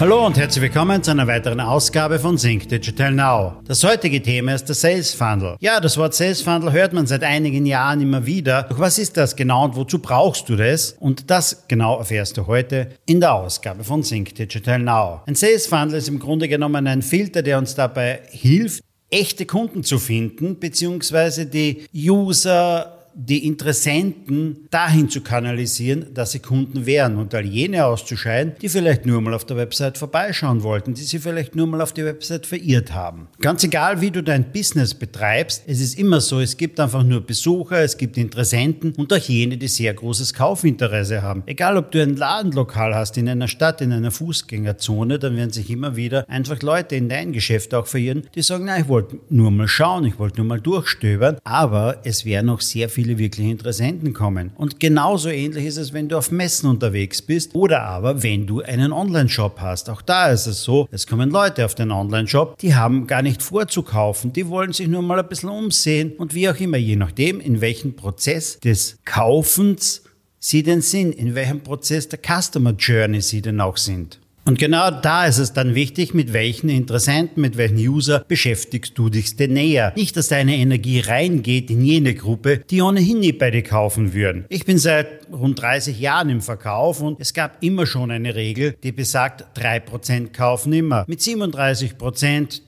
Hallo und herzlich willkommen zu einer weiteren Ausgabe von Sync Digital Now. Das heutige Thema ist der Sales Funnel. Ja, das Wort Sales Funnel hört man seit einigen Jahren immer wieder. Doch was ist das genau und wozu brauchst du das? Und das genau erfährst du heute in der Ausgabe von Sync Digital Now. Ein Sales Funnel ist im Grunde genommen ein Filter, der uns dabei hilft, echte Kunden zu finden, beziehungsweise die User die Interessenten dahin zu kanalisieren, dass sie Kunden wären und all jene auszuscheiden, die vielleicht nur mal auf der Website vorbeischauen wollten, die sie vielleicht nur mal auf die Website verirrt haben. Ganz egal, wie du dein Business betreibst, es ist immer so, es gibt einfach nur Besucher, es gibt Interessenten und auch jene, die sehr großes Kaufinteresse haben. Egal, ob du ein Ladenlokal hast in einer Stadt, in einer Fußgängerzone, dann werden sich immer wieder einfach Leute in dein Geschäft auch verirren, die sagen, na, ich wollte nur mal schauen, ich wollte nur mal durchstöbern, aber es wäre noch sehr viel viele wirkliche Interessenten kommen. Und genauso ähnlich ist es, wenn du auf Messen unterwegs bist oder aber wenn du einen Online-Shop hast. Auch da ist es so, es kommen Leute auf den Online-Shop, die haben gar nicht vorzukaufen, die wollen sich nur mal ein bisschen umsehen und wie auch immer, je nachdem, in welchem Prozess des Kaufens sie denn sind, in welchem Prozess der Customer Journey sie denn auch sind. Und genau da ist es dann wichtig, mit welchen Interessenten, mit welchen User beschäftigst du dich denn näher. Nicht, dass deine Energie reingeht in jene Gruppe, die ohnehin nie bei dir kaufen würden. Ich bin seit rund 30 Jahren im Verkauf und es gab immer schon eine Regel, die besagt, 3% kaufen immer. Mit 37%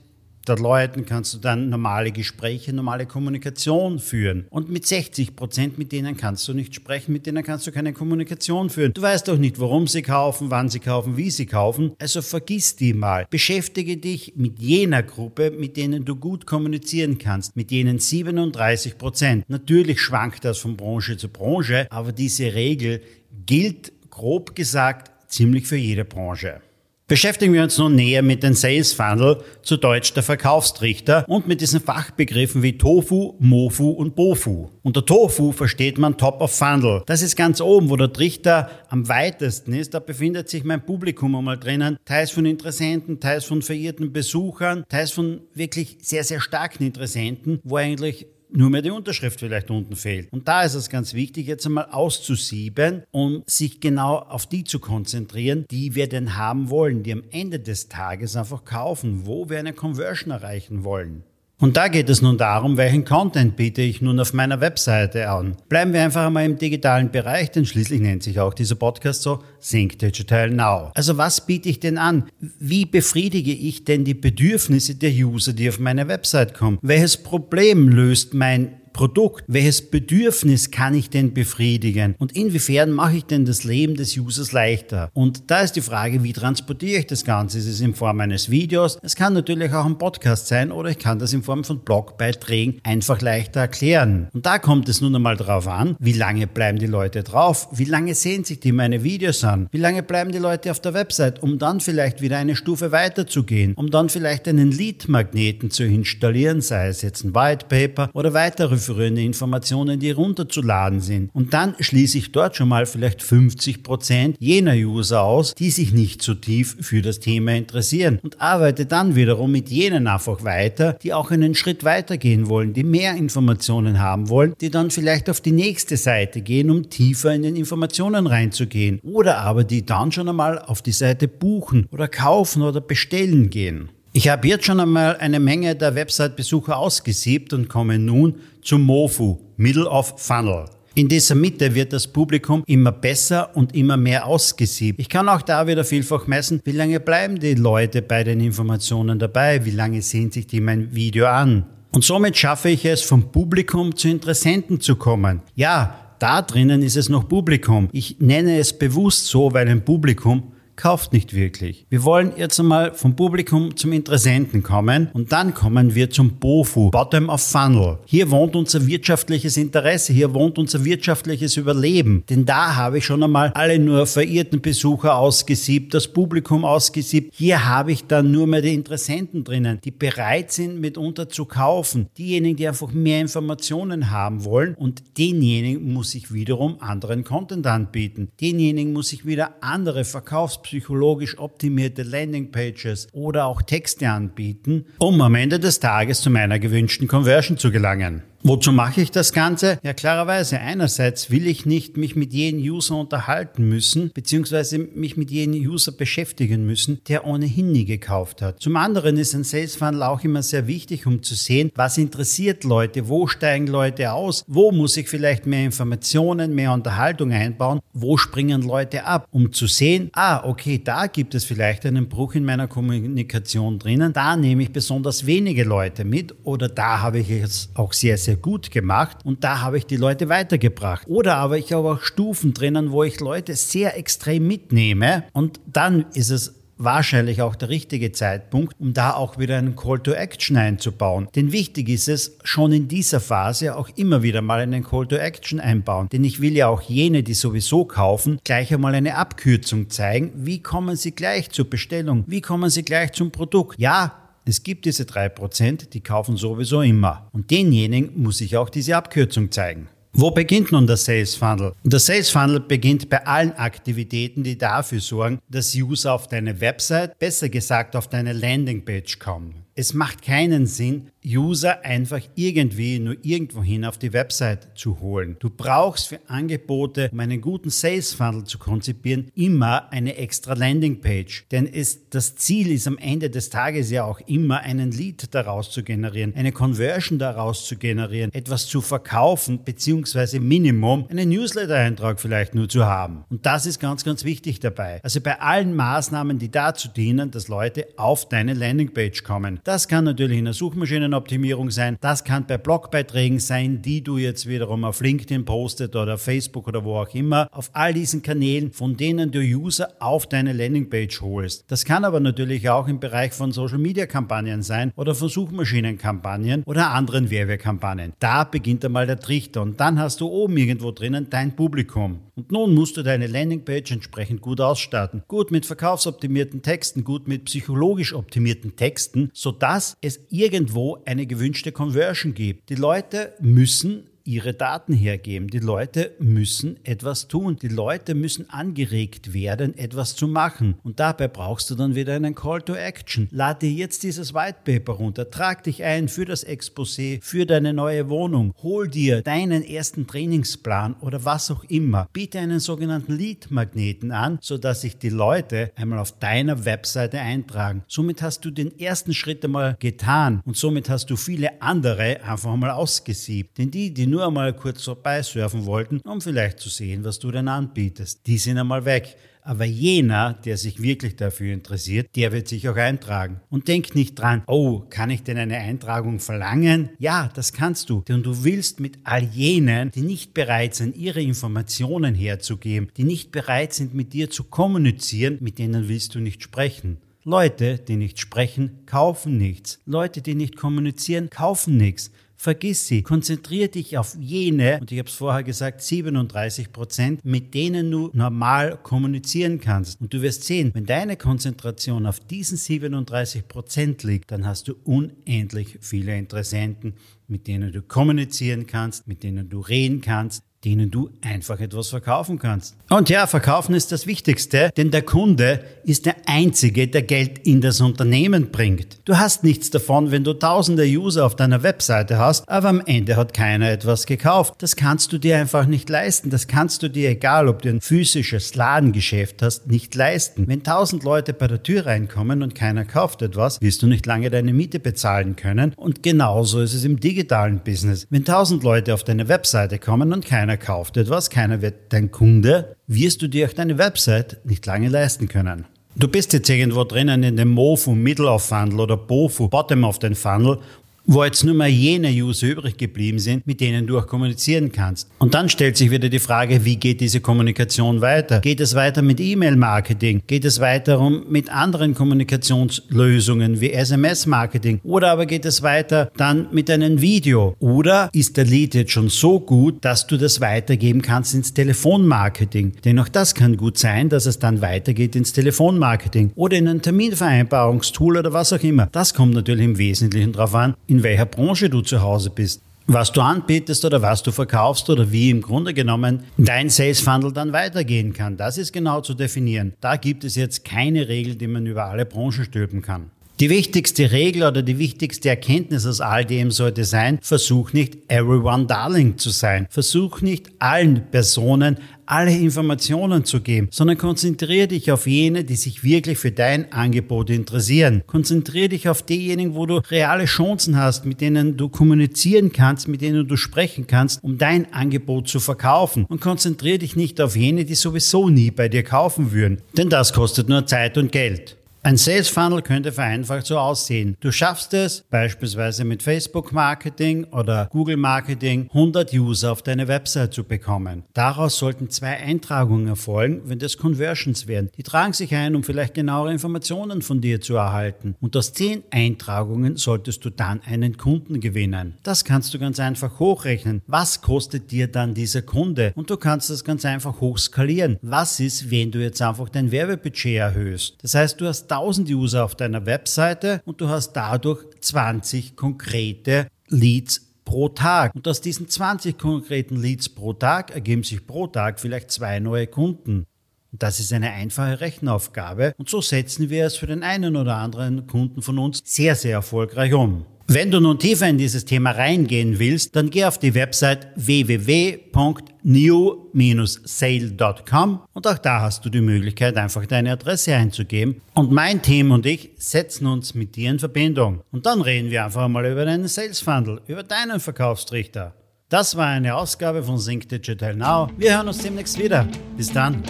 der Leuten kannst du dann normale Gespräche, normale Kommunikation führen. Und mit 60 Prozent, mit denen kannst du nicht sprechen, mit denen kannst du keine Kommunikation führen. Du weißt doch nicht, warum sie kaufen, wann sie kaufen, wie sie kaufen. Also vergiss die mal. Beschäftige dich mit jener Gruppe, mit denen du gut kommunizieren kannst, mit jenen 37 Prozent. Natürlich schwankt das von Branche zu Branche, aber diese Regel gilt grob gesagt ziemlich für jede Branche. Beschäftigen wir uns nun näher mit den Sales Funnel, zu Deutsch der Verkaufstrichter, und mit diesen Fachbegriffen wie Tofu, Mofu und Bofu. Unter Tofu versteht man Top of Funnel. Das ist ganz oben, wo der Trichter am weitesten ist. Da befindet sich mein Publikum einmal drinnen, teils von Interessenten, teils von verirrten Besuchern, teils von wirklich sehr, sehr starken Interessenten, wo eigentlich nur mehr die Unterschrift vielleicht unten fehlt. Und da ist es ganz wichtig, jetzt einmal auszusieben und sich genau auf die zu konzentrieren, die wir denn haben wollen, die am Ende des Tages einfach kaufen, wo wir eine Conversion erreichen wollen. Und da geht es nun darum, welchen Content biete ich nun auf meiner Webseite an. Bleiben wir einfach einmal im digitalen Bereich, denn schließlich nennt sich auch dieser Podcast so Think Digital Now. Also was biete ich denn an? Wie befriedige ich denn die Bedürfnisse der User, die auf meine Website kommen? Welches Problem löst mein Produkt? Welches Bedürfnis kann ich denn befriedigen? Und inwiefern mache ich denn das Leben des Users leichter? Und da ist die Frage, wie transportiere ich das Ganze? Ist es in Form eines Videos? Es kann natürlich auch ein Podcast sein oder ich kann das in Form von Blogbeiträgen einfach leichter erklären. Und da kommt es nun einmal darauf an, wie lange bleiben die Leute drauf? Wie lange sehen sich die meine Videos an? Wie lange bleiben die Leute auf der Website, um dann vielleicht wieder eine Stufe weiterzugehen? Um dann vielleicht einen Lead-Magneten zu installieren, sei es jetzt ein White Paper oder weitere weiterführende Informationen, die runterzuladen sind. Und dann schließe ich dort schon mal vielleicht 50 Prozent jener User aus, die sich nicht so tief für das Thema interessieren und arbeite dann wiederum mit jenen einfach weiter, die auch einen Schritt weiter gehen wollen, die mehr Informationen haben wollen, die dann vielleicht auf die nächste Seite gehen, um tiefer in den Informationen reinzugehen oder aber die dann schon einmal auf die Seite buchen oder kaufen oder bestellen gehen. Ich habe jetzt schon einmal eine Menge der Website-Besucher ausgesiebt und komme nun zum MOFU, Middle of Funnel. In dieser Mitte wird das Publikum immer besser und immer mehr ausgesiebt. Ich kann auch da wieder vielfach messen, wie lange bleiben die Leute bei den Informationen dabei, wie lange sehen sich die mein Video an. Und somit schaffe ich es, vom Publikum zu Interessenten zu kommen. Ja, da drinnen ist es noch Publikum. Ich nenne es bewusst so, weil ein Publikum kauft nicht wirklich. Wir wollen jetzt einmal vom Publikum zum Interessenten kommen und dann kommen wir zum BOFU, Bottom of Funnel. Hier wohnt unser wirtschaftliches Interesse, hier wohnt unser wirtschaftliches Überleben. Denn da habe ich schon einmal alle nur verirrten Besucher ausgesiebt, das Publikum ausgesiebt. Hier habe ich dann nur mehr die Interessenten drinnen, die bereit sind mitunter zu kaufen. Diejenigen, die einfach mehr Informationen haben wollen und denjenigen muss ich wiederum anderen Content anbieten. Denjenigen muss ich wieder andere Verkaufs psychologisch optimierte Landingpages oder auch Texte anbieten, um am Ende des Tages zu meiner gewünschten Conversion zu gelangen. Wozu mache ich das Ganze? Ja, klarerweise. Einerseits will ich nicht mich mit jedem User unterhalten müssen, beziehungsweise mich mit jedem User beschäftigen müssen, der ohnehin nie gekauft hat. Zum anderen ist ein Sales Funnel auch immer sehr wichtig, um zu sehen, was interessiert Leute, wo steigen Leute aus, wo muss ich vielleicht mehr Informationen, mehr Unterhaltung einbauen, wo springen Leute ab, um zu sehen, ah, okay, da gibt es vielleicht einen Bruch in meiner Kommunikation drinnen, da nehme ich besonders wenige Leute mit oder da habe ich es auch sehr, sehr gut gemacht und da habe ich die Leute weitergebracht. Oder aber ich habe auch Stufen drinnen, wo ich Leute sehr extrem mitnehme und dann ist es wahrscheinlich auch der richtige Zeitpunkt, um da auch wieder einen Call to Action einzubauen. Denn wichtig ist es, schon in dieser Phase auch immer wieder mal einen Call to Action einbauen. Denn ich will ja auch jene, die sowieso kaufen, gleich einmal eine Abkürzung zeigen. Wie kommen sie gleich zur Bestellung? Wie kommen sie gleich zum Produkt? Ja, es gibt diese 3%, die kaufen sowieso immer. Und denjenigen muss ich auch diese Abkürzung zeigen. Wo beginnt nun der Sales Funnel? Der Sales Funnel beginnt bei allen Aktivitäten, die dafür sorgen, dass User auf deine Website, besser gesagt auf deine Landingpage kommen. Es macht keinen Sinn, User einfach irgendwie nur irgendwohin auf die Website zu holen. Du brauchst für Angebote, um einen guten Sales Funnel zu konzipieren, immer eine extra Landingpage. Denn es, das Ziel ist am Ende des Tages ja auch immer, einen Lead daraus zu generieren, eine Conversion daraus zu generieren, etwas zu verkaufen, beziehungsweise Minimum einen Newsletter-Eintrag vielleicht nur zu haben. Und das ist ganz, ganz wichtig dabei. Also bei allen Maßnahmen, die dazu dienen, dass Leute auf deine Landingpage kommen. Das kann natürlich in der Suchmaschinen Optimierung sein. Das kann bei Blogbeiträgen sein, die du jetzt wiederum auf LinkedIn postet oder Facebook oder wo auch immer. Auf all diesen Kanälen, von denen du User auf deine Landingpage holst. Das kann aber natürlich auch im Bereich von Social Media Kampagnen sein oder von Suchmaschinenkampagnen oder anderen Werbekampagnen. Da beginnt einmal der Trichter und dann hast du oben irgendwo drinnen dein Publikum. Und nun musst du deine Landingpage entsprechend gut ausstatten. Gut mit verkaufsoptimierten Texten, gut mit psychologisch optimierten Texten, sodass es irgendwo eine gewünschte Conversion gibt. Die Leute müssen ihre Daten hergeben. Die Leute müssen etwas tun. Die Leute müssen angeregt werden, etwas zu machen. Und dabei brauchst du dann wieder einen Call to Action. Lade dir jetzt dieses White Paper runter, trag dich ein für das Exposé, für deine neue Wohnung, hol dir deinen ersten Trainingsplan oder was auch immer. Biete einen sogenannten Lead-Magneten an, sodass sich die Leute einmal auf deiner Webseite eintragen. Somit hast du den ersten Schritt einmal getan und somit hast du viele andere einfach mal ausgesiebt. Denn die, die nur nur einmal kurz vorbeisurfen wollten, um vielleicht zu sehen, was du denn anbietest. Die sind einmal weg. Aber jener, der sich wirklich dafür interessiert, der wird sich auch eintragen. Und denk nicht dran, oh, kann ich denn eine Eintragung verlangen? Ja, das kannst du. Denn du willst mit all jenen, die nicht bereit sind, ihre Informationen herzugeben, die nicht bereit sind, mit dir zu kommunizieren, mit denen willst du nicht sprechen. Leute, die nicht sprechen, kaufen nichts. Leute, die nicht kommunizieren, kaufen nichts. Vergiss sie. Konzentriere dich auf jene, und ich habe es vorher gesagt, 37 Prozent, mit denen du normal kommunizieren kannst. Und du wirst sehen, wenn deine Konzentration auf diesen 37 Prozent liegt, dann hast du unendlich viele Interessenten, mit denen du kommunizieren kannst, mit denen du reden kannst, denen du einfach etwas verkaufen kannst. Und ja, verkaufen ist das Wichtigste, denn der Kunde ist der Einzige, der Geld in das Unternehmen bringt. Du hast nichts davon, wenn du tausende User auf deiner Webseite hast, aber am Ende hat keiner etwas gekauft. Das kannst du dir einfach nicht leisten. Das kannst du dir, egal ob du ein physisches Ladengeschäft hast, nicht leisten. Wenn tausend Leute bei der Tür reinkommen und keiner kauft etwas, wirst du nicht lange deine Miete bezahlen können. Und genauso ist es im digitalen Business. Wenn tausend Leute auf deine Webseite kommen und keiner keiner kauft etwas, keiner wird dein Kunde, wirst du dir auch deine Website nicht lange leisten können. Du bist jetzt irgendwo drinnen in dem MOFU Middle of Funnel oder BOFU Bottom of den Funnel wo jetzt nur mal jene User übrig geblieben sind, mit denen du auch kommunizieren kannst. Und dann stellt sich wieder die Frage, wie geht diese Kommunikation weiter? Geht es weiter mit E-Mail-Marketing? Geht es weiter um mit anderen Kommunikationslösungen wie SMS-Marketing? Oder aber geht es weiter dann mit einem Video? Oder ist der Lead jetzt schon so gut, dass du das weitergeben kannst ins Telefonmarketing? Denn auch das kann gut sein, dass es dann weitergeht ins Telefonmarketing oder in ein Terminvereinbarungstool oder was auch immer. Das kommt natürlich im Wesentlichen darauf an, in welcher Branche du zu Hause bist. was du anbietest oder was du verkaufst oder wie im Grunde genommen dein Sales Funnel dann weitergehen kann. Das ist genau zu definieren. Da gibt es jetzt keine Regel, die man über alle Branchen stülpen kann. Die wichtigste Regel oder die wichtigste Erkenntnis aus all dem sollte sein, versuch nicht everyone darling zu sein. Versuch nicht allen Personen alle Informationen zu geben, sondern konzentriere dich auf jene, die sich wirklich für dein Angebot interessieren. Konzentriere dich auf diejenigen, wo du reale Chancen hast, mit denen du kommunizieren kannst, mit denen du sprechen kannst, um dein Angebot zu verkaufen. Und konzentriere dich nicht auf jene, die sowieso nie bei dir kaufen würden, denn das kostet nur Zeit und Geld. Ein Sales Funnel könnte vereinfacht so aussehen. Du schaffst es, beispielsweise mit Facebook Marketing oder Google Marketing, 100 User auf deine Website zu bekommen. Daraus sollten zwei Eintragungen erfolgen, wenn das Conversions wären. Die tragen sich ein, um vielleicht genauere Informationen von dir zu erhalten. Und aus 10 Eintragungen solltest du dann einen Kunden gewinnen. Das kannst du ganz einfach hochrechnen. Was kostet dir dann dieser Kunde? Und du kannst das ganz einfach hochskalieren. Was ist, wenn du jetzt einfach dein Werbebudget erhöhst? Das heißt, du hast 1000 User auf deiner Webseite und du hast dadurch 20 konkrete Leads pro Tag. Und aus diesen 20 konkreten Leads pro Tag ergeben sich pro Tag vielleicht zwei neue Kunden. Und das ist eine einfache Rechenaufgabe und so setzen wir es für den einen oder anderen Kunden von uns sehr, sehr erfolgreich um. Wenn du nun tiefer in dieses Thema reingehen willst, dann geh auf die Website www.new-sale.com und auch da hast du die Möglichkeit, einfach deine Adresse einzugeben. Und mein Team und ich setzen uns mit dir in Verbindung. Und dann reden wir einfach mal über deinen Sales Funnel, über deinen Verkaufstrichter. Das war eine Ausgabe von Sync Digital Now. Wir hören uns demnächst wieder. Bis dann.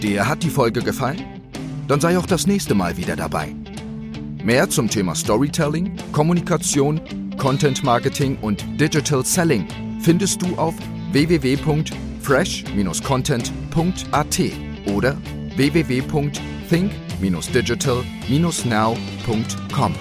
Dir hat die Folge gefallen? Dann sei auch das nächste Mal wieder dabei. Mehr zum Thema Storytelling, Kommunikation, Content Marketing und Digital Selling findest du auf www.fresh-content.at oder www.think-digital-now.com.